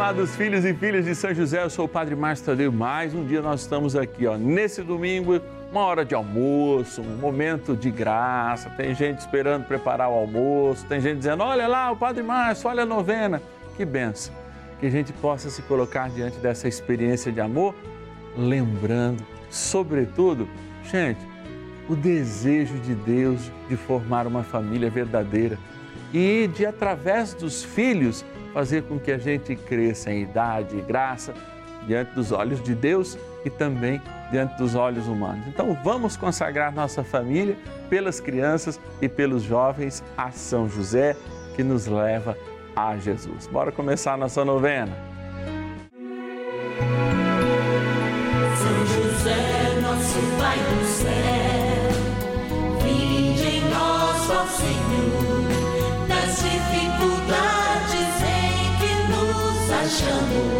amados filhos e filhas de São José, eu sou o Padre Márcio Tadeu. Mais um dia nós estamos aqui, ó, nesse domingo, uma hora de almoço, um momento de graça. Tem gente esperando preparar o almoço, tem gente dizendo: olha lá o Padre Márcio, olha a novena. Que benção. Que a gente possa se colocar diante dessa experiência de amor, lembrando, sobretudo, gente, o desejo de Deus de formar uma família verdadeira e de, através dos filhos, fazer com que a gente cresça em idade e graça diante dos olhos de Deus e também diante dos olhos humanos. Então vamos consagrar nossa família pelas crianças e pelos jovens a São José, que nos leva a Jesus. Bora começar nossa novena. São José, nosso Pai nos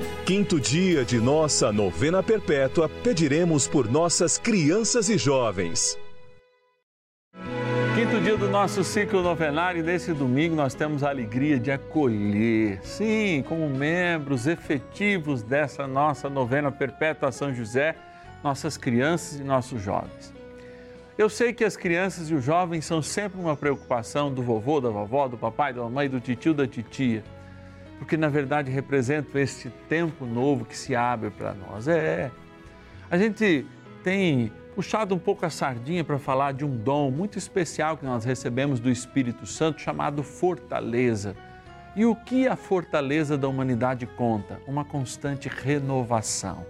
quinto dia de nossa novena perpétua, pediremos por nossas crianças e jovens. Quinto dia do nosso ciclo novenário e nesse domingo nós temos a alegria de acolher, sim, como membros efetivos dessa nossa novena perpétua São José, nossas crianças e nossos jovens. Eu sei que as crianças e os jovens são sempre uma preocupação do vovô, da vovó, do papai, da mamãe, do tio, da titia, porque na verdade representam este tempo novo que se abre para nós. É, a gente tem puxado um pouco a sardinha para falar de um dom muito especial que nós recebemos do Espírito Santo chamado fortaleza. E o que a fortaleza da humanidade conta? Uma constante renovação.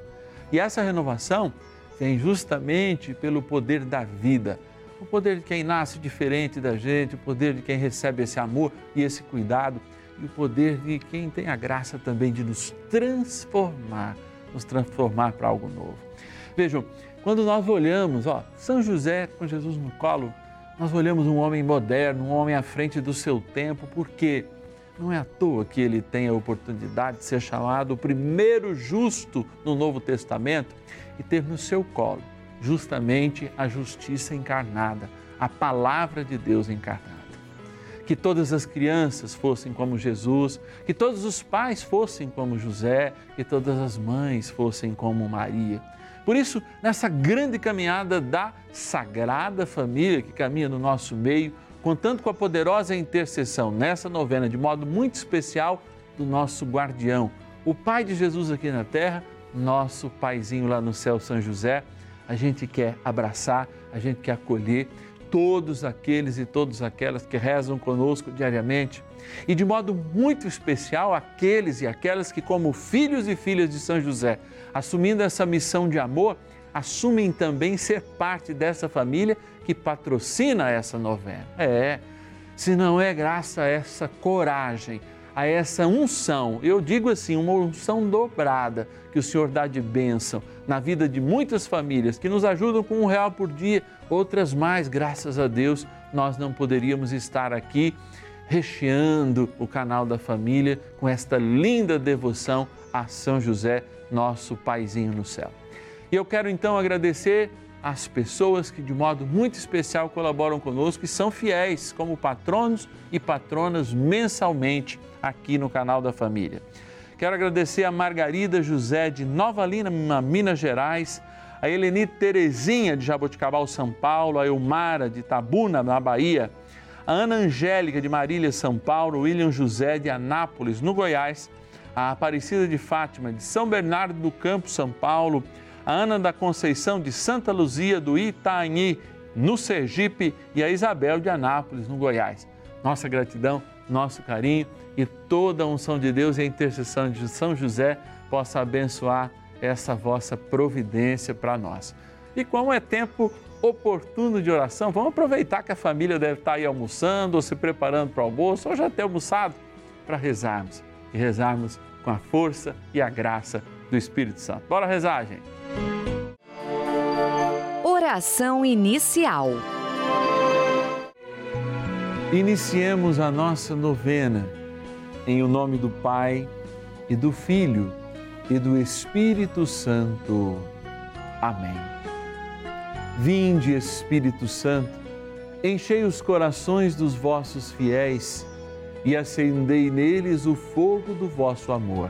E essa renovação vem justamente pelo poder da vida, o poder de quem nasce diferente da gente, o poder de quem recebe esse amor e esse cuidado, e o poder de quem tem a graça também de nos transformar, nos transformar para algo novo. Vejam, quando nós olhamos, ó, São José com Jesus no colo, nós olhamos um homem moderno, um homem à frente do seu tempo, porque não é à toa que ele tem a oportunidade de ser chamado o primeiro justo no Novo Testamento e ter no seu colo justamente a justiça encarnada, a palavra de Deus encarnada. Que todas as crianças fossem como Jesus, que todos os pais fossem como José, que todas as mães fossem como Maria. Por isso, nessa grande caminhada da Sagrada Família que caminha no nosso meio, contando com a poderosa intercessão nessa novena, de modo muito especial, do nosso guardião, o Pai de Jesus aqui na terra, nosso Paizinho lá no céu, São José, a gente quer abraçar, a gente quer acolher todos aqueles e todas aquelas que rezam conosco diariamente e de modo muito especial aqueles e aquelas que, como filhos e filhas de São José, assumindo essa missão de amor, assumem também ser parte dessa família que patrocina essa novena. É, se não é graças a essa coragem, a essa unção, eu digo assim, uma unção dobrada que o Senhor dá de bênção na vida de muitas famílias que nos ajudam com um real por dia, outras mais, graças a Deus, nós não poderíamos estar aqui recheando o canal da família com esta linda devoção a São José, nosso paizinho no céu. E eu quero então agradecer às pessoas que de modo muito especial colaboram conosco e são fiéis como patronos e patronas mensalmente aqui no canal da família. Quero agradecer a Margarida José de Nova Lina, Minas Gerais, a Eleni Terezinha de Jaboticabal, São Paulo, a Elmara de Tabuna, na Bahia, a Ana Angélica de Marília, São Paulo, o William José de Anápolis, no Goiás, a Aparecida de Fátima de São Bernardo do Campo, São Paulo, Ana da Conceição de Santa Luzia do Itaanhi, no Sergipe, e a Isabel de Anápolis, no Goiás. Nossa gratidão, nosso carinho e toda a unção de Deus e a intercessão de São José possa abençoar essa vossa providência para nós. E como é tempo oportuno de oração, vamos aproveitar que a família deve estar aí almoçando ou se preparando para o almoço ou já ter almoçado para rezarmos e rezarmos com a força e a graça do Espírito Santo. Bora rezar, gente. Oração inicial. Iniciemos a nossa novena em o nome do Pai e do Filho e do Espírito Santo. Amém. Vinde, Espírito Santo, enchei os corações dos vossos fiéis e acendei neles o fogo do vosso amor.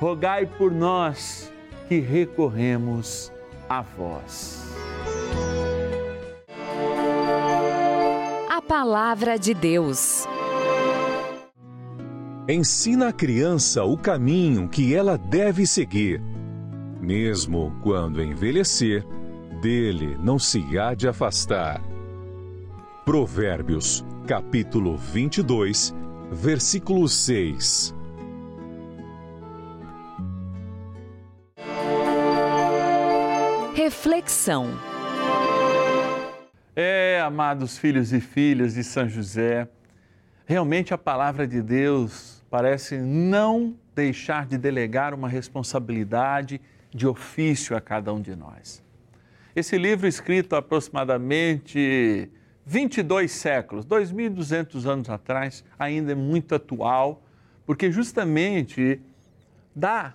rogai por nós que recorremos a vós. A palavra de Deus. Ensina a criança o caminho que ela deve seguir. Mesmo quando envelhecer, dele não se há de afastar. Provérbios, capítulo 22, versículo 6. Reflexão. É, amados filhos e filhas de São José, realmente a palavra de Deus parece não deixar de delegar uma responsabilidade de ofício a cada um de nós. Esse livro, escrito aproximadamente 22 séculos, 2.200 anos atrás, ainda é muito atual, porque justamente dá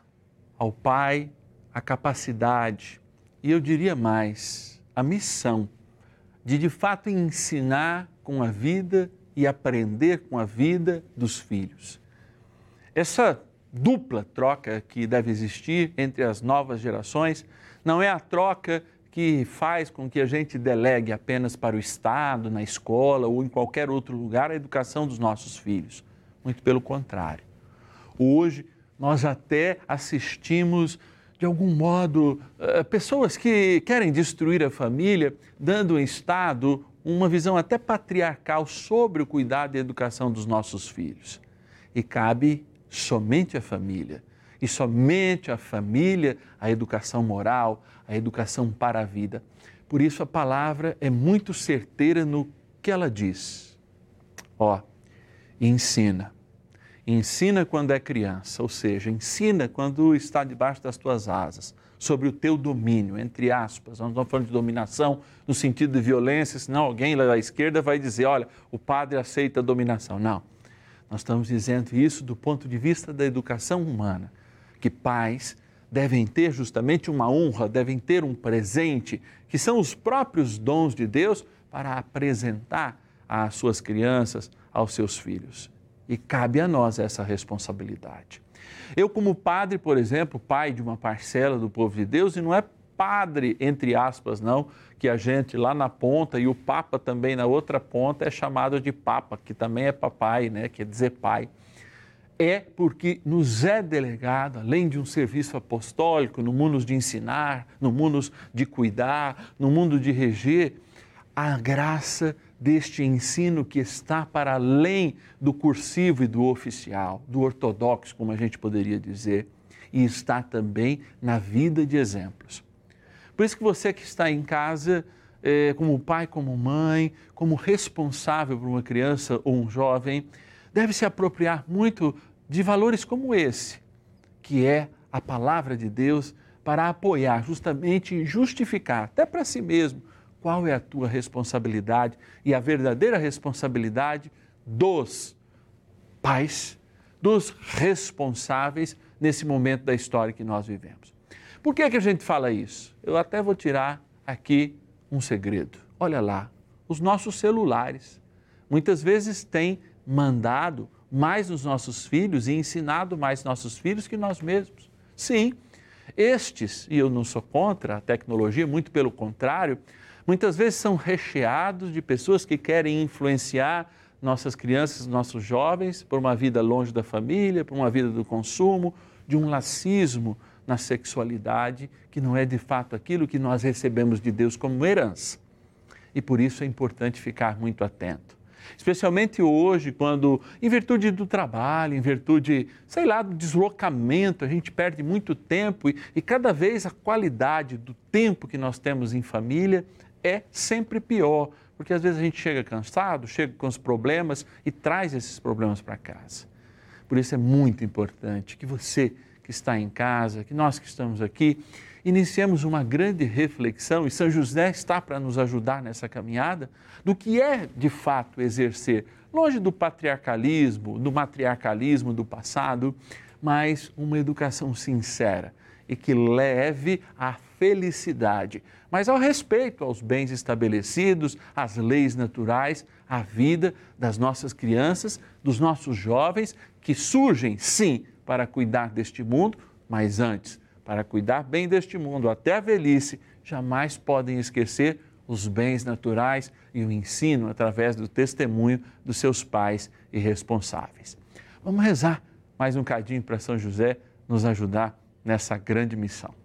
ao Pai a capacidade, e eu diria mais, a missão de de fato ensinar com a vida e aprender com a vida dos filhos. Essa dupla troca que deve existir entre as novas gerações não é a troca que faz com que a gente delegue apenas para o Estado, na escola ou em qualquer outro lugar a educação dos nossos filhos. Muito pelo contrário. Hoje, nós até assistimos, de algum modo, eh, pessoas que querem destruir a família, dando em Estado uma visão até patriarcal sobre o cuidado e a educação dos nossos filhos. E cabe somente à família, e somente à família, a educação moral, a educação para a vida. Por isso a palavra é muito certeira no que ela diz. Ó, ensina. Ensina quando é criança, ou seja, ensina quando está debaixo das tuas asas, sobre o teu domínio, entre aspas. Nós não estamos falando de dominação no sentido de violência, senão alguém lá da esquerda vai dizer: olha, o padre aceita a dominação. Não. Nós estamos dizendo isso do ponto de vista da educação humana, que pais devem ter justamente uma honra, devem ter um presente, que são os próprios dons de Deus para apresentar às suas crianças, aos seus filhos. E cabe a nós essa responsabilidade. Eu, como padre, por exemplo, pai de uma parcela do povo de Deus, e não é padre, entre aspas, não, que a gente lá na ponta e o Papa também na outra ponta é chamado de Papa, que também é papai, né? Quer dizer pai. É porque nos é delegado, além de um serviço apostólico, no mundo de ensinar, no mundo de cuidar, no mundo de reger, a graça deste ensino que está para além do cursivo e do oficial, do ortodoxo, como a gente poderia dizer, e está também na vida de exemplos. Por isso que você que está em casa, eh, como pai, como mãe, como responsável por uma criança ou um jovem, deve se apropriar muito de valores como esse, que é a palavra de Deus para apoiar, justamente justificar, até para si mesmo, qual é a tua responsabilidade e a verdadeira responsabilidade dos pais, dos responsáveis nesse momento da história que nós vivemos. Por que, que a gente fala isso? Eu até vou tirar aqui um segredo. Olha lá, os nossos celulares muitas vezes têm mandado mais nos nossos filhos e ensinado mais nossos filhos que nós mesmos. Sim, estes, e eu não sou contra a tecnologia, muito pelo contrário, muitas vezes são recheados de pessoas que querem influenciar nossas crianças, nossos jovens, por uma vida longe da família, por uma vida do consumo, de um lacismo na sexualidade, que não é de fato aquilo que nós recebemos de Deus como herança. E por isso é importante ficar muito atento. Especialmente hoje, quando, em virtude do trabalho, em virtude, sei lá, do deslocamento, a gente perde muito tempo e, e cada vez a qualidade do tempo que nós temos em família é sempre pior, porque às vezes a gente chega cansado, chega com os problemas e traz esses problemas para casa. Por isso é muito importante que você que está em casa, que nós que estamos aqui, iniciemos uma grande reflexão, e São José está para nos ajudar nessa caminhada, do que é de fato exercer, longe do patriarcalismo, do matriarcalismo do passado, mas uma educação sincera e que leve à felicidade, mas ao respeito aos bens estabelecidos, às leis naturais, à vida das nossas crianças, dos nossos jovens, que surgem, sim, para cuidar deste mundo, mas antes, para cuidar bem deste mundo até a velhice, jamais podem esquecer os bens naturais e o ensino através do testemunho dos seus pais e responsáveis. Vamos rezar mais um cadinho para São José nos ajudar nessa grande missão.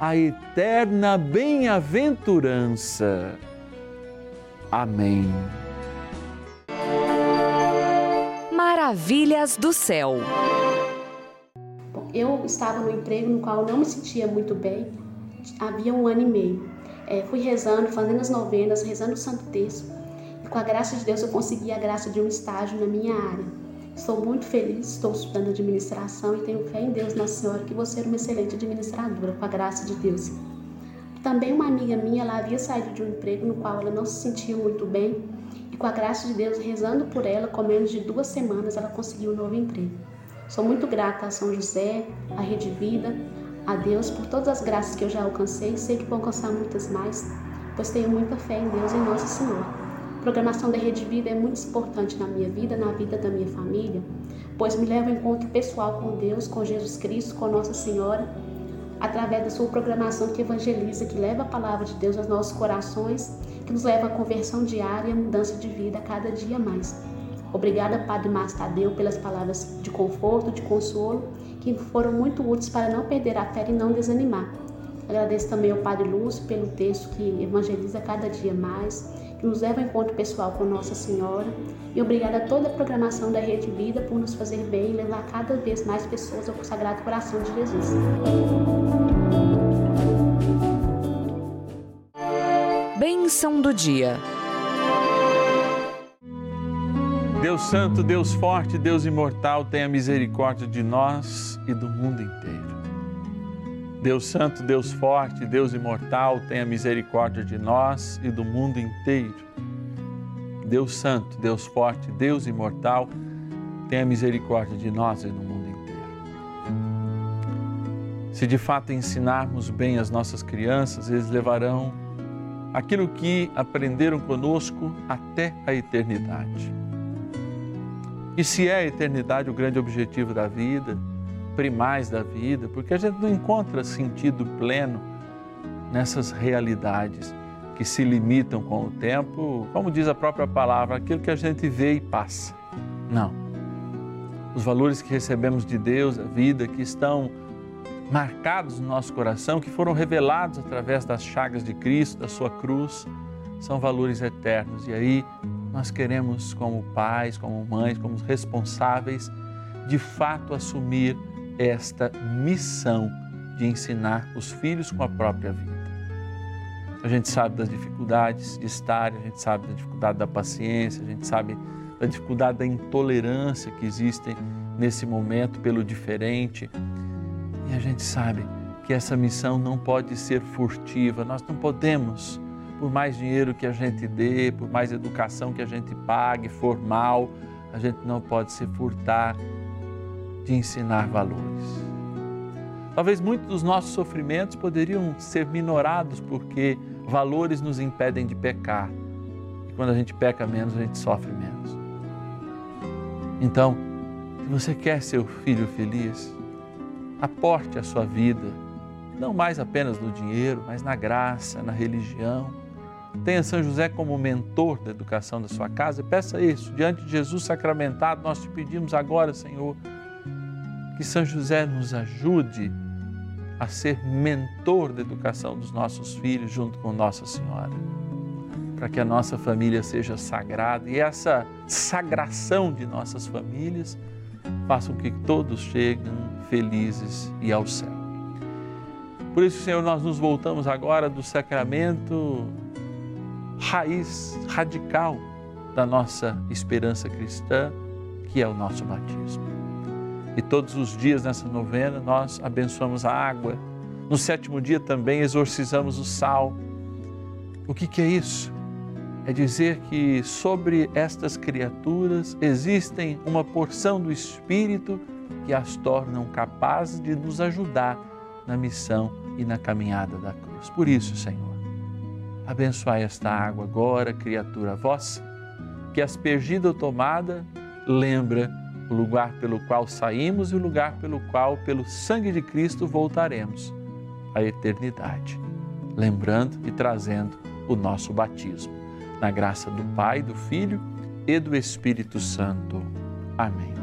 a eterna bem-aventurança. Amém. Maravilhas do céu. Bom, eu estava no emprego no qual eu não me sentia muito bem, havia um ano e meio. É, fui rezando, fazendo as novenas, rezando o Santo Terço. E com a graça de Deus eu consegui a graça de um estágio na minha área. Estou muito feliz, estou estudando administração e tenho fé em Deus, Nossa Senhora, que vou ser uma excelente administradora, com a graça de Deus. Também uma amiga minha, ela havia saído de um emprego no qual ela não se sentia muito bem e com a graça de Deus, rezando por ela, com menos de duas semanas, ela conseguiu um novo emprego. Sou muito grata a São José, à Rede Vida, a Deus por todas as graças que eu já alcancei e sei que vou alcançar muitas mais, pois tenho muita fé em Deus e em Nossa Senhora. Programação da Rede Vida é muito importante na minha vida, na vida da minha família, pois me leva ao encontro pessoal com Deus, com Jesus Cristo, com Nossa Senhora através da sua programação que evangeliza, que leva a palavra de Deus aos nossos corações, que nos leva à conversão diária e à mudança de vida a cada dia mais. Obrigada, Padre Márcio Tadeu, pelas palavras de conforto, de consolo, que foram muito úteis para não perder a fé e não desanimar. Agradeço também ao Padre Lúcio pelo texto que evangeliza cada dia mais, nos leva ao encontro pessoal com Nossa Senhora. E obrigada a toda a programação da Rede Vida por nos fazer bem e levar cada vez mais pessoas ao Sagrado Coração de Jesus. Bênção do dia. Deus Santo, Deus Forte, Deus Imortal, tenha misericórdia de nós e do mundo inteiro. Deus Santo, Deus Forte, Deus Imortal, tenha misericórdia de nós e do mundo inteiro. Deus Santo, Deus Forte, Deus Imortal, tenha misericórdia de nós e do mundo inteiro. Se de fato ensinarmos bem as nossas crianças, eles levarão aquilo que aprenderam conosco até a eternidade. E se é a eternidade o grande objetivo da vida, primais da vida, porque a gente não encontra sentido pleno nessas realidades que se limitam com o tempo, como diz a própria palavra, aquilo que a gente vê e passa. Não. Os valores que recebemos de Deus, a vida, que estão marcados no nosso coração, que foram revelados através das chagas de Cristo, da sua cruz, são valores eternos. E aí nós queremos, como pais, como mães, como responsáveis, de fato assumir esta missão de ensinar os filhos com a própria vida. A gente sabe das dificuldades de estar, a gente sabe da dificuldade da paciência, a gente sabe da dificuldade da intolerância que existem nesse momento pelo diferente. E a gente sabe que essa missão não pode ser furtiva, nós não podemos, por mais dinheiro que a gente dê, por mais educação que a gente pague, formal, a gente não pode se furtar de ensinar valores. Talvez muitos dos nossos sofrimentos poderiam ser minorados porque valores nos impedem de pecar. E quando a gente peca menos, a gente sofre menos. Então, se você quer seu filho feliz, aporte a sua vida, não mais apenas no dinheiro, mas na graça, na religião. Tenha São José como mentor da educação da sua casa e peça isso. Diante de Jesus sacramentado, nós te pedimos agora, Senhor, que São José nos ajude a ser mentor da educação dos nossos filhos junto com Nossa Senhora, para que a nossa família seja sagrada e essa sagração de nossas famílias faça com que todos cheguem felizes e ao céu. Por isso, Senhor, nós nos voltamos agora do sacramento raiz, radical da nossa esperança cristã, que é o nosso batismo. E todos os dias nessa novena nós abençoamos a água No sétimo dia também exorcizamos o sal. O que, que é isso? É dizer que sobre estas criaturas existem uma porção do Espírito que as tornam capazes de nos ajudar na missão e na caminhada da cruz. Por isso, Senhor, abençoai esta água agora, criatura vossa, que aspergida ou tomada lembra o lugar pelo qual saímos e o lugar pelo qual, pelo sangue de Cristo, voltaremos à eternidade. Lembrando e trazendo o nosso batismo. Na graça do Pai, do Filho e do Espírito Santo. Amém.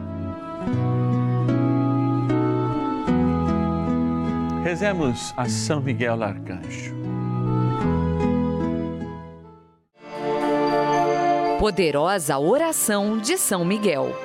Rezemos a São Miguel Arcanjo. Poderosa oração de São Miguel.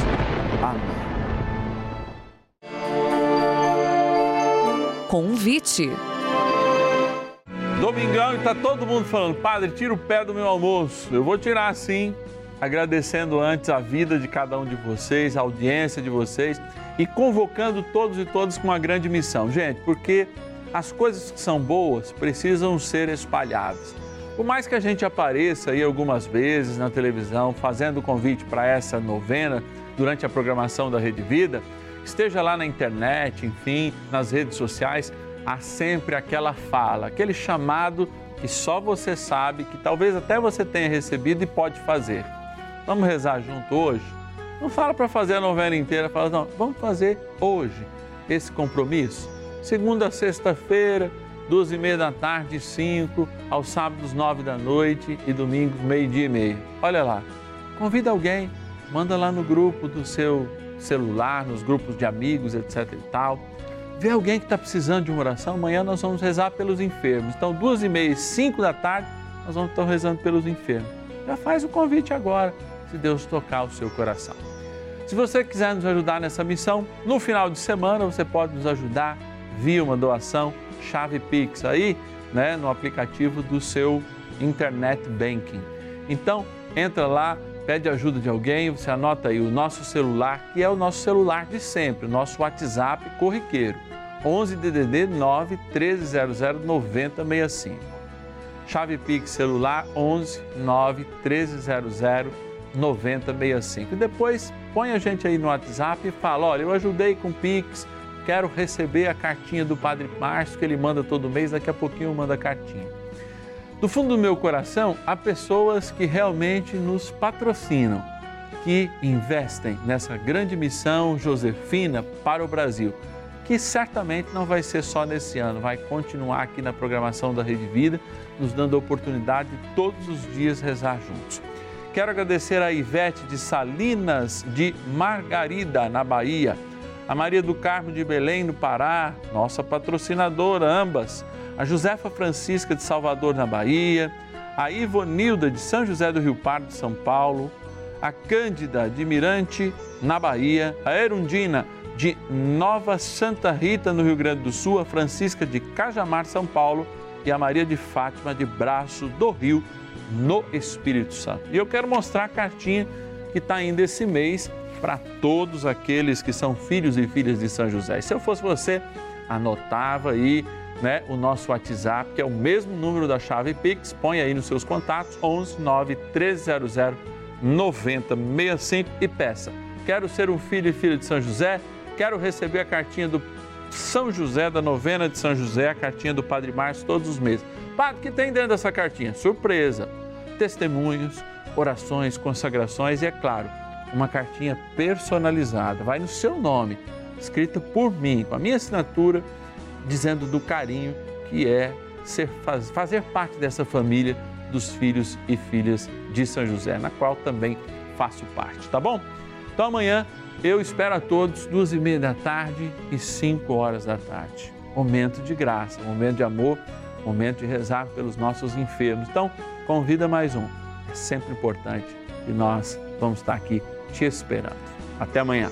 Amém. Convite. Domingão e tá todo mundo falando, padre, tira o pé do meu almoço. Eu vou tirar sim, agradecendo antes a vida de cada um de vocês, a audiência de vocês e convocando todos e todas com uma grande missão. Gente, porque as coisas que são boas precisam ser espalhadas. Por mais que a gente apareça aí algumas vezes na televisão fazendo convite para essa novena durante a programação da Rede Vida, esteja lá na internet, enfim, nas redes sociais, há sempre aquela fala, aquele chamado que só você sabe, que talvez até você tenha recebido e pode fazer. Vamos rezar junto hoje? Não fala para fazer a novena inteira, fala, não, vamos fazer hoje esse compromisso. Segunda a sexta-feira, duas e meia da tarde, cinco, aos sábados, nove da noite e domingos, meio-dia e meio. Olha lá, convida alguém, manda lá no grupo do seu celular, nos grupos de amigos, etc e tal. Vê alguém que está precisando de uma oração, amanhã nós vamos rezar pelos enfermos. Então, duas e meia, cinco da tarde, nós vamos estar rezando pelos enfermos. Já faz o convite agora, se Deus tocar o seu coração. Se você quiser nos ajudar nessa missão, no final de semana você pode nos ajudar via uma doação, chave Pix aí, né, no aplicativo do seu Internet Banking. Então, entra lá, pede ajuda de alguém, você anota aí o nosso celular, que é o nosso celular de sempre, o nosso WhatsApp corriqueiro, 11 DDD 9 1300 9065. Chave Pix celular 11 9 1300 9065. E depois põe a gente aí no WhatsApp e fala: olha, eu ajudei com Pix, quero receber a cartinha do Padre Márcio que ele manda todo mês, daqui a pouquinho eu mando a cartinha. Do fundo do meu coração, há pessoas que realmente nos patrocinam, que investem nessa grande missão Josefina para o Brasil, que certamente não vai ser só nesse ano, vai continuar aqui na programação da Rede Vida, nos dando a oportunidade de todos os dias rezar juntos. Quero agradecer a Ivete de Salinas de Margarida, na Bahia, a Maria do Carmo de Belém, no Pará, nossa patrocinadora, ambas, a Josefa Francisca de Salvador, na Bahia, a Ivonilda de São José do Rio Pardo, São Paulo, a Cândida de Mirante, na Bahia, a Erundina de Nova Santa Rita, no Rio Grande do Sul, a Francisca de Cajamar, São Paulo e a Maria de Fátima de Braço do Rio, no Espírito Santo. E eu quero mostrar a cartinha que está indo esse mês para todos aqueles que são filhos e filhas de São José. E se eu fosse você, anotava aí né, o nosso WhatsApp, que é o mesmo número da chave Pix, põe aí nos seus contatos, 11 9 1300 9065 e peça. Quero ser um filho e filha de São José, quero receber a cartinha do São José, da novena de São José, a cartinha do Padre Márcio todos os meses. Padre, o que tem dentro dessa cartinha? Surpresa! Testemunhos, orações, consagrações e, é claro, uma cartinha personalizada. Vai no seu nome, escrita por mim, com a minha assinatura, dizendo do carinho que é ser, faz, fazer parte dessa família dos filhos e filhas de São José, na qual também faço parte, tá bom? Então amanhã eu espero a todos, duas e meia da tarde e cinco horas da tarde. momento de graça, momento de amor, momento de rezar pelos nossos enfermos. Então, convida mais um. É sempre importante e nós vamos estar aqui te esperando. Até amanhã.